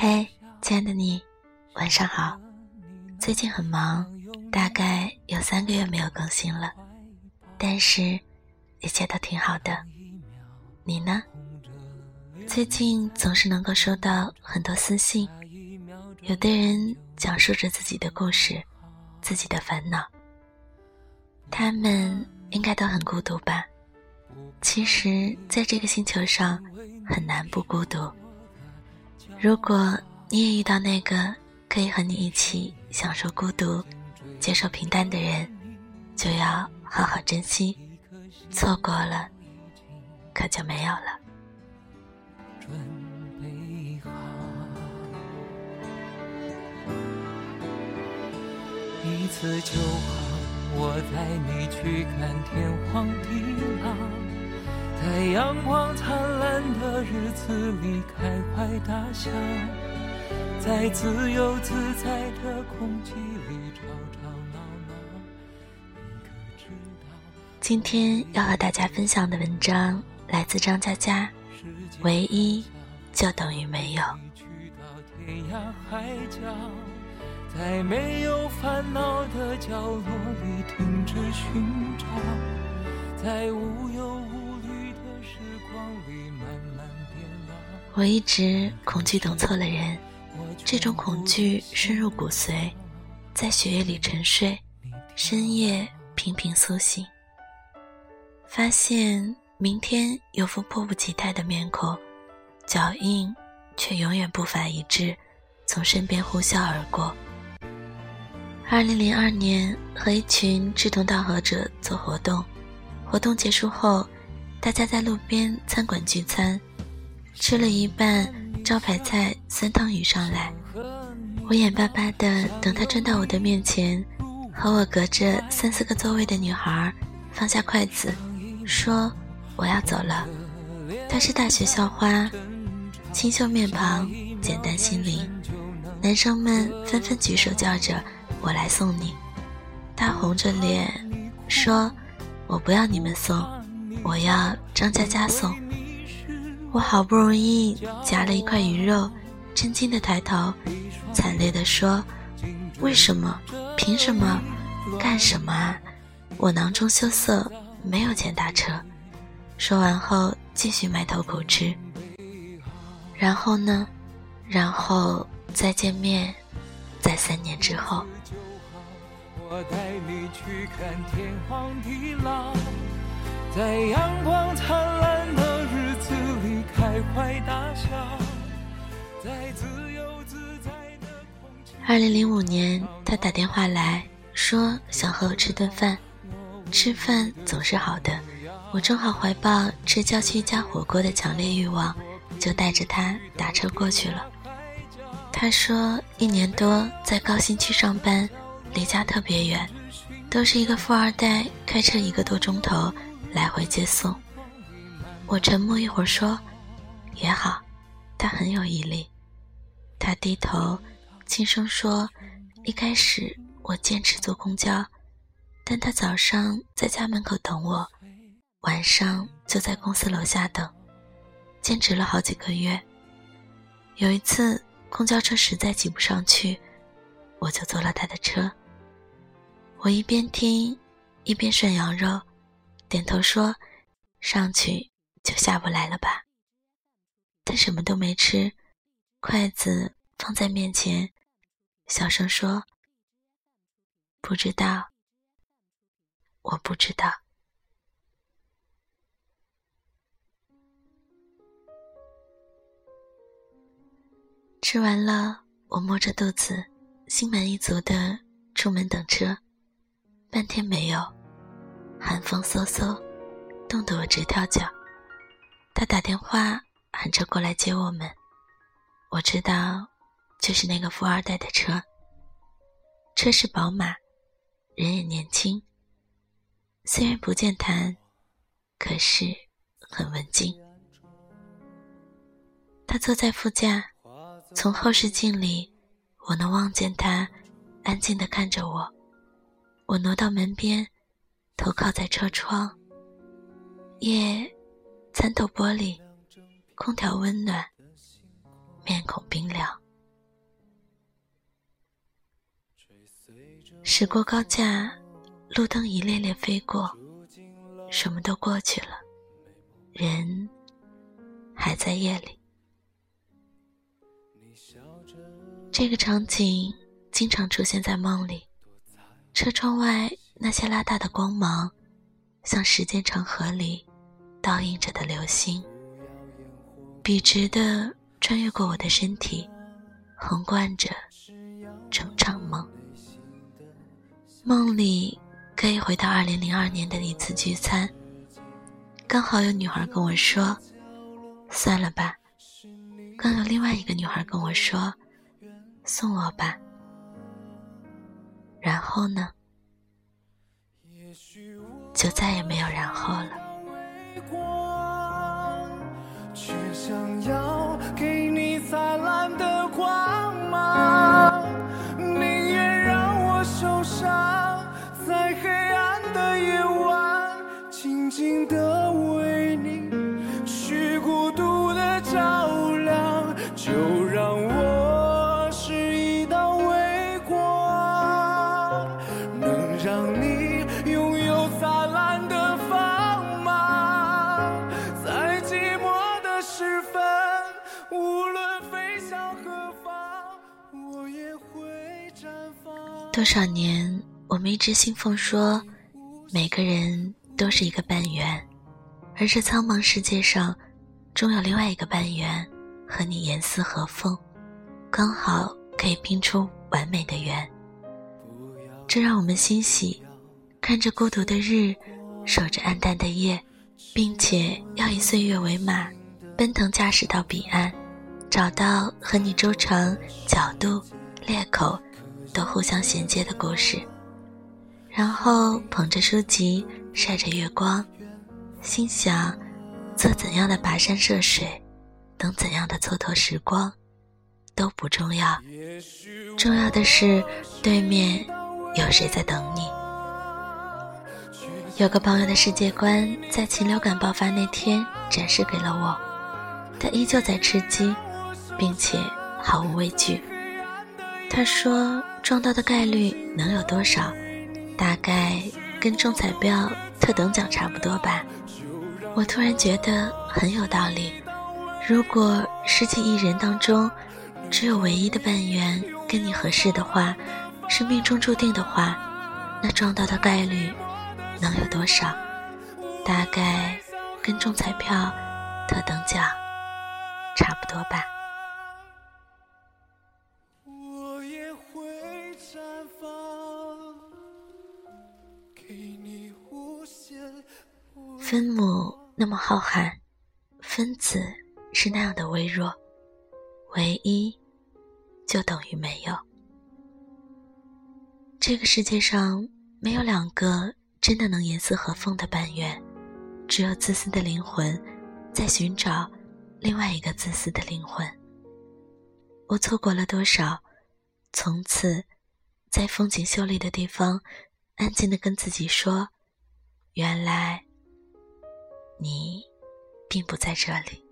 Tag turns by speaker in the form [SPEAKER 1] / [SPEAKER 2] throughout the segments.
[SPEAKER 1] 嘿亲爱的你，晚上好。最近很忙，大概有三个月没有更新了，但是一切都挺好的。你呢？最近总是能够收到很多私信，有的人讲述着自己的故事，自己的烦恼。他们应该都很孤独吧？其实，在这个星球上，很难不孤独。如果你也遇到那个可以和你一起享受孤独、接受平淡的人，就要好好珍惜。错过了，可就没有了。准备好，
[SPEAKER 2] 一次就好。我带你去看天荒地老，在阳光灿烂的日子里开怀大笑，在自由自在的空气里吵吵闹闹。你可知道？
[SPEAKER 1] 今天要和大家分享的文章来自张嘉佳，唯一就等于没有。在没有烦恼的角落里停止寻找，在无忧无我一直恐惧等错了人，这种恐惧深入骨髓，在血液里沉睡，深夜频频苏醒。发现明天有副迫不及待的面孔，脚印却永远步伐一致，从身边呼啸而过。二零零二年，和一群志同道合者做活动，活动结束后，大家在路边餐馆聚餐，吃了一半，招牌菜酸汤鱼上来，我眼巴巴的等他转到我的面前，和我隔着三四个座位的女孩放下筷子，说我要走了。她是大学校花，清秀面庞，简单心灵，男生们纷纷举手叫着。我来送你，他红着脸说：“我不要你们送，我要张佳佳送。”我好不容易夹了一块鱼肉，震惊的抬头，惨烈的说：“为什么？凭什么？干什么啊？”我囊中羞涩，没有钱打车。说完后，继续埋头苦吃。然后呢？然后再见面。在三年之后，我带你去看天荒地老，在阳光灿烂二零零五年，他打电话来说想和我吃顿饭，吃饭总是好的。我正好怀抱吃郊区一家火锅的强烈欲望，就带着他打车过去了。他说：“一年多在高新区上班，离家特别远，都是一个富二代开车一个多钟头来回接送。”我沉默一会儿说：“也好。”他很有毅力。他低头轻声说：“一开始我坚持坐公交，但他早上在家门口等我，晚上就在公司楼下等，坚持了好几个月。有一次。”公交车实在挤不上去，我就坐了他的车。我一边听，一边涮羊肉，点头说：“上去就下不来了吧？”他什么都没吃，筷子放在面前，小声说：“不知道，我不知道。”吃完了，我摸着肚子，心满意足的出门等车，半天没有，寒风嗖嗖，冻得我直跳脚。他打电话喊车过来接我们，我知道，就是那个富二代的车。车是宝马，人也年轻，虽然不健谈，可是很文静。他坐在副驾。从后视镜里，我能望见他安静地看着我。我挪到门边，头靠在车窗。夜，参透玻璃，空调温暖，面孔冰凉。驶过高架，路灯一列列飞过，什么都过去了，人还在夜里。这个场景经常出现在梦里，车窗外那些拉大的光芒，像时间长河里倒映着的流星，笔直的穿越过我的身体，横贯着整场梦。梦里可以回到二零零二年的一次聚餐，刚好有女孩跟我说：“算了吧。”刚有另外一个女孩跟我说：“送我吧。”然后呢？就再也没有然后了。想要让你拥有灿烂的光芒，在寂寞的时分，无论飞向何方，我也会绽放。多少年，我们一直信奉说，每个人都是一个半圆，而这苍茫世界上，终有另外一个半圆和你严丝合缝，刚好可以拼出完美的圆。这让我们欣喜，看着孤独的日，守着暗淡的夜，并且要以岁月为马，奔腾驾驶到彼岸，找到和你周长、角度、裂口都互相衔接的故事。然后捧着书籍，晒着月光，心想：做怎样的跋山涉水，等怎样的蹉跎时光，都不重要。重要的是，对面有谁在等你。有个朋友的世界观，在禽流感爆发那天展示给了我，他依旧在吃鸡，并且毫无畏惧。他说：“撞到的概率能有多少？大概跟中彩票特等奖差不多吧。”我突然觉得很有道理。如果十几亿人当中，只有唯一的半圆跟你合适的话，是命中注定的话，那撞到的概率能有多少？大概跟中彩票特等奖差不多吧。我也会绽放，给你无限分母那么浩瀚，分子是那样的微弱，唯一就等于没有。这个世界上没有两个真的能严丝合缝的半圆，只有自私的灵魂在寻找另外一个自私的灵魂。我错过了多少？从此，在风景秀丽的地方，安静的跟自己说：“原来，你并不在这里。”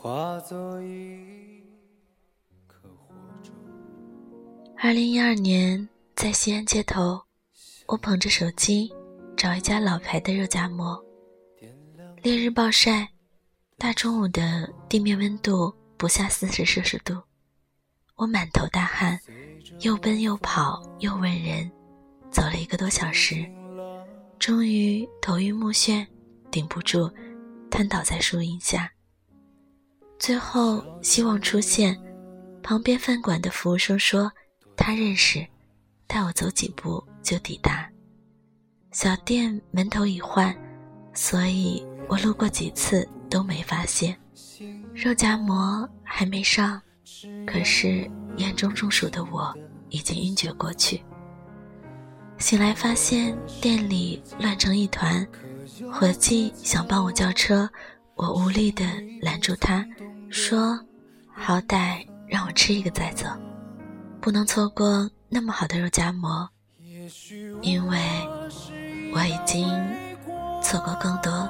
[SPEAKER 1] 化作一颗火种。二零一二年，在西安街头，我捧着手机找一家老牌的肉夹馍。烈日暴晒，大中午的地面温度不下四十摄氏度，我满头大汗，又奔又跑又问人，走了一个多小时。终于头晕目眩，顶不住，瘫倒在树荫下。最后希望出现，旁边饭馆的服务生说他认识，带我走几步就抵达。小店门头已换，所以我路过几次都没发现。肉夹馍还没上，可是严重中暑的我已经晕厥过去。醒来发现店里乱成一团，伙计想帮我叫车，我无力地拦住他，说：“好歹让我吃一个再走，不能错过那么好的肉夹馍，因为我已经错过更多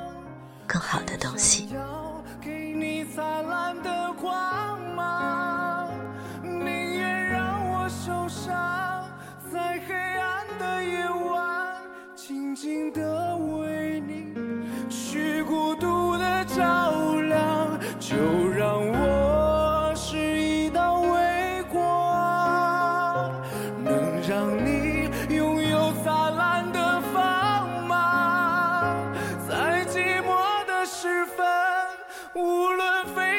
[SPEAKER 1] 更好的东西。”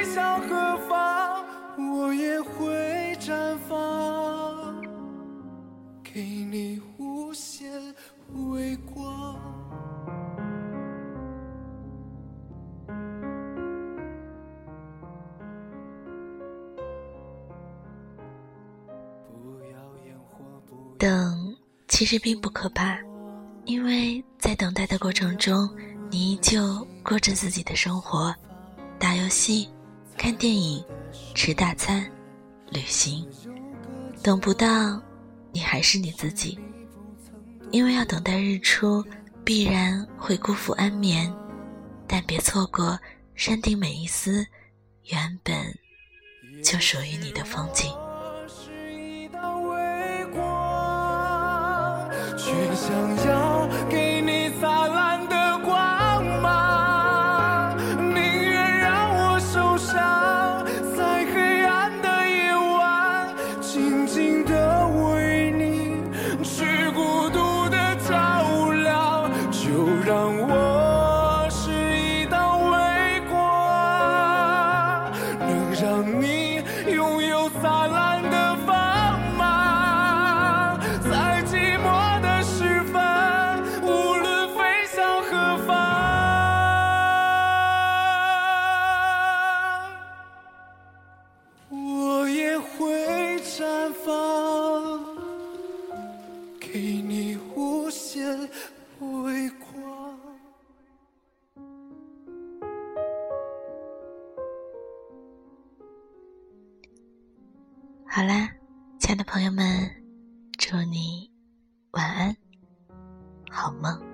[SPEAKER 3] 向何方，我也会绽放，给你无限微光。
[SPEAKER 1] 等其实并不可怕，因为在等待的过程中，你依旧过着自己的生活，打游戏、看电影、吃大餐、旅行。等不到，你还是你自己，因为要等待日出，必然会辜负安眠，但别错过山顶每一丝原本就属于你的风景。
[SPEAKER 3] 却想要让你拥有灿烂的
[SPEAKER 1] 好啦，亲爱的朋友们，祝你晚安，好梦。